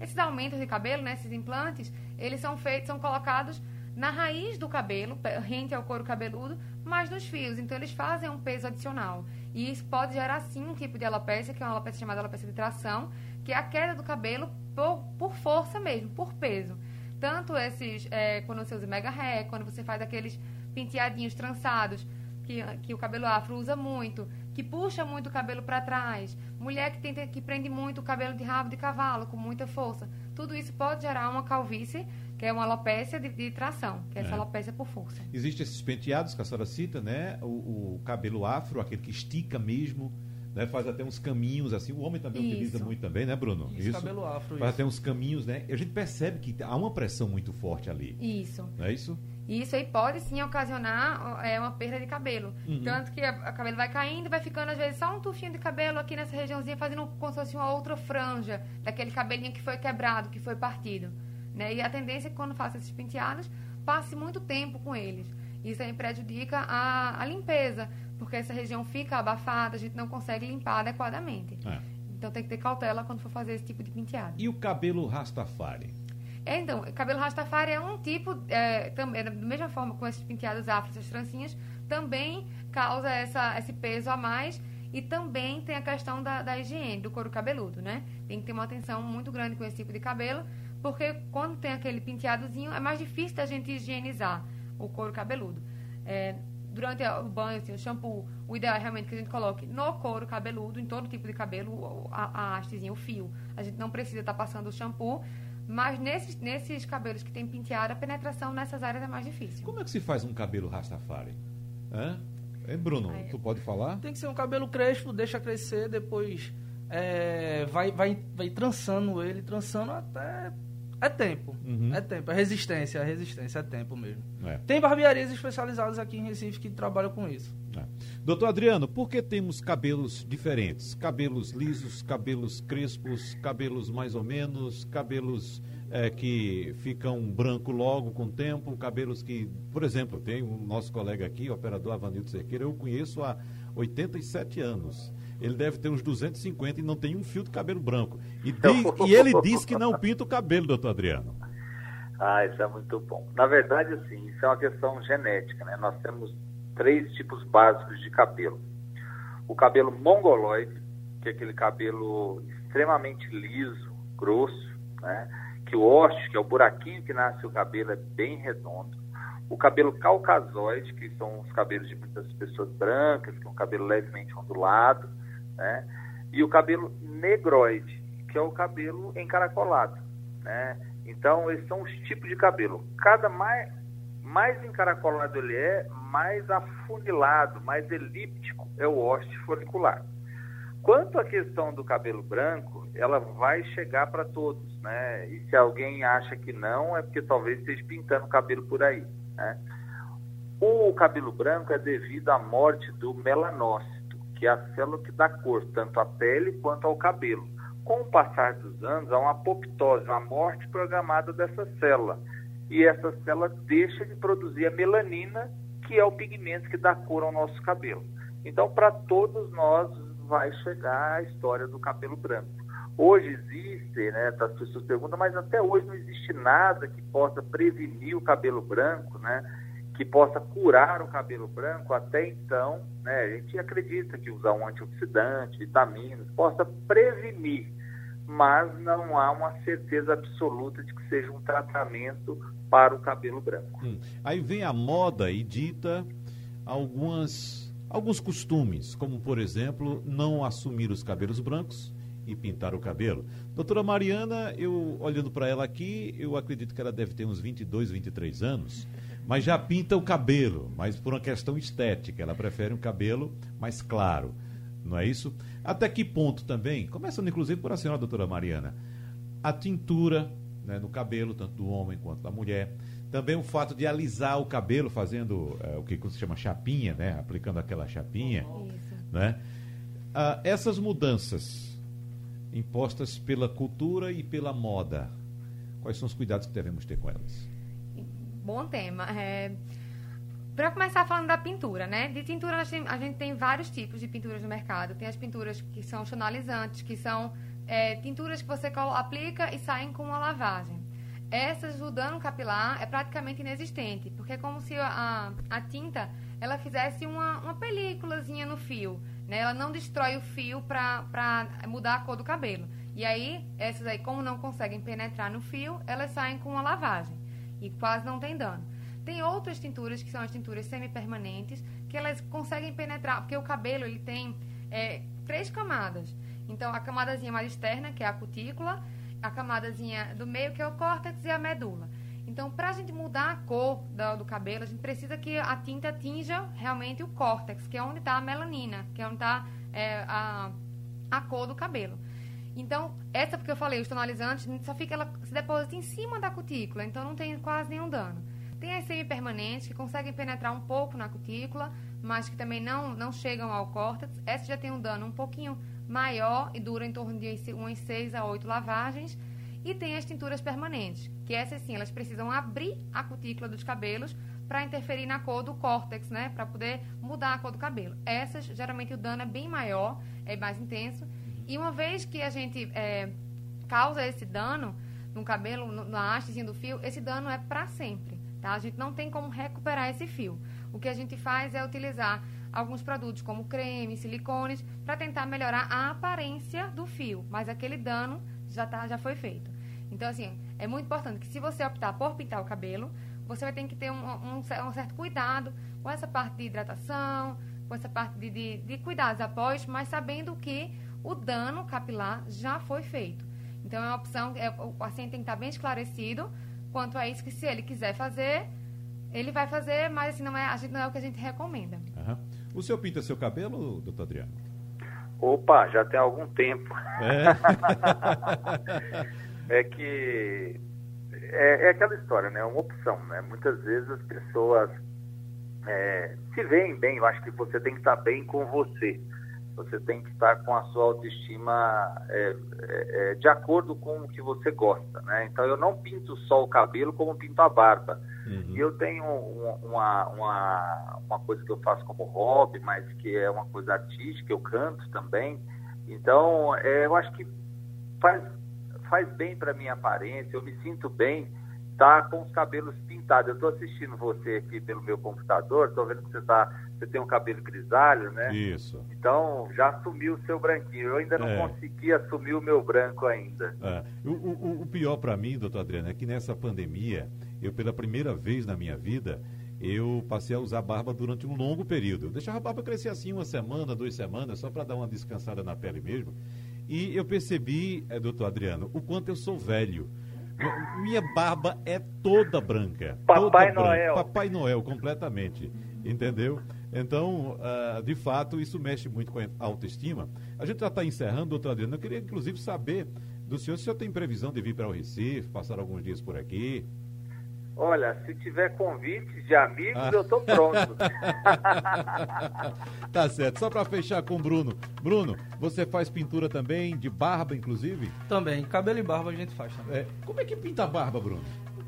esses aumentos de cabelo, né, esses implantes, eles são feitos, são colocados na raiz do cabelo, rente ao couro cabeludo, mas nos fios. Então, eles fazem um peso adicional. E isso pode gerar, sim, um tipo de alopecia, que é uma alopecia chamada alopecia de tração, que é a queda do cabelo por, por força mesmo, por peso. Tanto esses, é, quando você usa mega hair, quando você faz aqueles penteadinhos trançados, que, que o cabelo afro usa muito, que puxa muito o cabelo para trás, mulher que, tenta, que prende muito o cabelo de rabo de cavalo com muita força. Tudo isso pode gerar uma calvície, que é uma alopecia de, de tração, que é essa É. alopecia por força. Existem esses penteados que a senhora cita, né? O, o cabelo afro, aquele que estica mesmo, né? faz até uns caminhos assim. O homem também Isso. utiliza muito também, né, Bruno? Isso, cabelo afro, Faz isso. até uns caminhos, né? E a gente percebe que há uma pressão muito forte ali. Isso. Não é isso? Isso aí pode sim ocasionar é, uma perda de cabelo. Tanto que a- o cabelo vai caindo, vai ficando às vezes só um tufinho de cabelo aqui nessa regiãozinha, fazendo como se fosse uma outra franja daquele cabelinho que foi quebrado, que foi partido. Né? E a tendência é que quando faça esses penteados, passe muito tempo com eles. Isso aí prejudica a, a limpeza, porque essa região fica abafada, a gente não consegue limpar adequadamente. É. Então tem que ter cautela quando for fazer esse tipo de penteado. E o cabelo Rastafari? É, então, cabelo rastafari é um tipo, é, também, da mesma forma com esses penteados afros, essas trancinhas, também causa essa, esse peso a mais e também tem a questão da, da higiene, do couro cabeludo, né? Tem que ter uma atenção muito grande com esse tipo de cabelo, porque quando tem aquele penteadozinho, é mais difícil da gente higienizar o couro cabeludo. É, durante o banho, assim, o shampoo, o ideal é realmente que a gente coloque no couro cabeludo, em todo tipo de cabelo, a, a hastezinha, o fio. A gente não precisa estar passando o shampoo, mas nesses, nesses cabelos que tem penteado, a penetração nessas áreas é mais difícil. Como é que se faz um cabelo Rastafari? Hã? Hein, Bruno, Aí- tu pode falar? Tem que ser um cabelo crespo, deixa crescer, depois é, vai, vai, vai trançando ele, trançando até. É tempo. Uhum. É tempo. É resistência, é resistência, é tempo mesmo. É. Tem barbearias especializadas aqui em Recife que trabalham com isso. É. Doutor Adriano, por que temos cabelos diferentes? Cabelos lisos, cabelos crespos, cabelos mais ou menos, cabelos é, que ficam branco logo com o tempo, cabelos que, por exemplo, tem o um nosso colega aqui, o operador Avanildo Cerqueira, eu conheço há 87 anos. Ele deve ter uns 250 e não tem um fio de cabelo branco. E, <laughs> diz, e ele diz que não pinta o cabelo, doutor Adriano. Ah, isso é muito bom. Na verdade, assim, isso é uma questão genética, né? Nós temos três tipos básicos de cabelo. O cabelo mongoloide, que é aquele cabelo extremamente liso, grosso, né? Que o hoste, que é o buraquinho que nasce o cabelo, é bem redondo. O cabelo caucasoide, que são os cabelos de muitas pessoas brancas, que é um cabelo levemente ondulado, né? E o cabelo negroide, que é o cabelo encaracolado, né? Então, esses são os tipos de cabelo. Cada mais, mais encaracolado ele é, mais afunilado, mais elíptico é o hoste folicular. Quanto à questão do cabelo branco, ela vai chegar para todos, né? E se alguém acha que não, é porque talvez esteja pintando o cabelo por aí, né? O cabelo branco é devido à morte do melanócito, que é a célula que dá cor tanto à pele quanto ao cabelo. Com o passar dos anos, há uma apoptose, uma morte programada dessa célula. E essa célula deixa de produzir a melanina, que é o pigmento que dá cor ao nosso cabelo. Então, para todos nós, vai chegar a história do cabelo branco. Hoje existe, né, as pessoas perguntam, mas até hoje não existe nada que possa prevenir o cabelo branco, né, que possa curar o cabelo branco. Até então, né, a gente acredita que usar um antioxidante, vitaminas, possa prevenir, mas não há uma certeza absoluta de que seja um tratamento para o cabelo branco. Hum. Aí vem a moda e dita algumas alguns costumes, como por exemplo, não assumir os cabelos brancos e pintar o cabelo. Doutora Mariana, eu olhando para ela aqui, eu acredito que ela deve ter uns 22, 23 anos, mas já pinta o cabelo, mas por uma questão estética, ela prefere um cabelo mais claro, não é isso? Até que ponto também, começando inclusive por a senhora doutora Mariana, a tintura né, no cabelo, tanto do homem quanto da mulher, também o fato de alisar o cabelo, fazendo é, o que se chama chapinha, né? Aplicando aquela chapinha. Isso. Né? Ah, essas mudanças impostas pela cultura e pela moda, quais são os cuidados que devemos ter com elas? Bom tema. É... Para começar falando da pintura, né? De tintura a gente, tem vários tipos de pinturas no mercado. Tem as pinturas que são tonalizantes, que são é, tinturas que você aplica e saem com uma lavagem essas, o dano capilar é praticamente inexistente, porque é como se a, a tinta ela fizesse uma, uma películazinha no fio, né? Ela não destrói o fio para mudar a cor do cabelo. E aí, essas aí, como não conseguem penetrar no fio, elas saem com uma lavagem e quase não tem dano. Tem outras tinturas, que são as tinturas semipermanentes, que elas conseguem penetrar, porque o cabelo ele tem é, três camadas. Então, a camadazinha mais externa, que é a cutícula, a camadazinha do meio, que é o córtex, e a medula. Então, para a gente mudar a cor do, do, cabelo, a gente precisa que a tinta atinja realmente o córtex, que é onde está a melanina, que é onde está é, a, a cor do cabelo. Então, essa porque eu falei, os tonalizantes, só fica ela se deposita em cima da cutícula, então não tem quase nenhum dano. Tem as semipermanentes que conseguem penetrar um pouco na cutícula, mas que também não, não chegam ao córtex. Essa já tem um dano um pouquinho maior e dura em torno de umas 6 a 8 lavagens. E tem as tinturas permanentes, que essas sim, elas precisam abrir a cutícula dos cabelos para interferir na cor do córtex, né? Para poder mudar a cor do cabelo. Essas, geralmente, o dano é bem maior, é mais intenso. E uma vez que a gente é, causa esse dano no cabelo, na hastezinha do fio, esse dano é para sempre, tá? A gente não tem como recuperar esse fio. O que a gente faz é utilizar alguns produtos como creme, silicones, para tentar melhorar a aparência do fio, mas aquele dano já, tá, já foi feito. Então, assim, é muito importante que se você optar por pintar o cabelo, você vai ter que ter um, um, um certo cuidado com essa parte de hidratação, com essa parte de, de, de cuidados após, mas sabendo que o dano capilar já foi feito. Então, é uma opção, é, o paciente tem que estar bem esclarecido quanto a isso, que se ele quiser fazer, ele vai fazer, mas assim, não, é, a gente, não é o que a gente recomenda. Uhum. O senhor pinta seu cabelo, doutor Adriano? Opa, já tem algum tempo. É, <laughs> é que é, é, aquela história, né? É uma opção, né? Muitas vezes as pessoas é, se veem bem, eu acho que você tem que estar bem com você. Você tem que estar com a sua autoestima é, é, é, de acordo com o que você gosta, né? Então eu não pinto só o cabelo como pinto a barba. Uhum. E eu tenho uma, uma, uma coisa que eu faço como hobby, mas que é uma coisa artística, eu canto também. Então é, eu acho que faz, faz bem para minha aparência, eu me sinto bem tá com os cabelos pintados. Eu estou assistindo você aqui pelo meu computador, estou vendo que você tá, você tem um cabelo grisalho, né? Isso. Então já assumiu o seu branquinho. Eu ainda não é. consegui assumir o meu branco ainda. É. O, o, o, pior para mim, doutor Adriano, é que nessa pandemia, eu pela primeira vez na minha vida, eu passei a usar barba durante um longo período. Eu deixava a barba crescer assim uma semana, duas semanas, só para dar uma descansada na pele mesmo. E eu percebi, é, doutor Adriano, o quanto eu sou velho. Minha barba é toda branca. Papai toda Noel. Branca. Papai Noel, completamente. Entendeu? Então, uh, de fato, isso mexe muito com a autoestima. A gente já está encerrando, doutor Adriano. Eu queria, inclusive, saber do senhor se o senhor tem previsão de vir para o Recife, passar alguns dias por aqui. Olha, se tiver convites de amigos, ah. eu estou pronto. <laughs> tá certo. Só para fechar com o Bruno. Bruno, você faz pintura também, de barba, inclusive? Também. Cabelo e barba a gente faz também. É. Como é que pinta a barba, Bruno?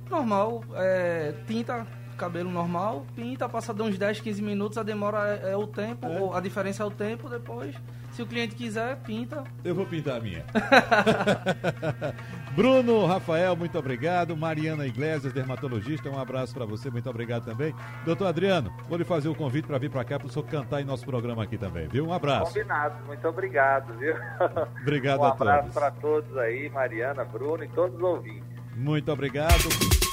Normal. É, tinta cabelo normal, pinta, passa de uns 10, 15 minutos, a demora é, é o tempo, é. a diferença é o tempo, depois, se o cliente quiser, pinta. Eu vou pintar a minha. <laughs> Bruno, Rafael, muito obrigado. Mariana Iglesias, dermatologista, um abraço para você, muito obrigado também. Doutor Adriano, vou lhe fazer o convite para vir para cá para o senhor cantar em nosso programa aqui também, viu? Um abraço. Combinado, muito obrigado, viu? Obrigado <laughs> um a todos. Um abraço para todos aí, Mariana, Bruno e todos os ouvintes. Muito obrigado.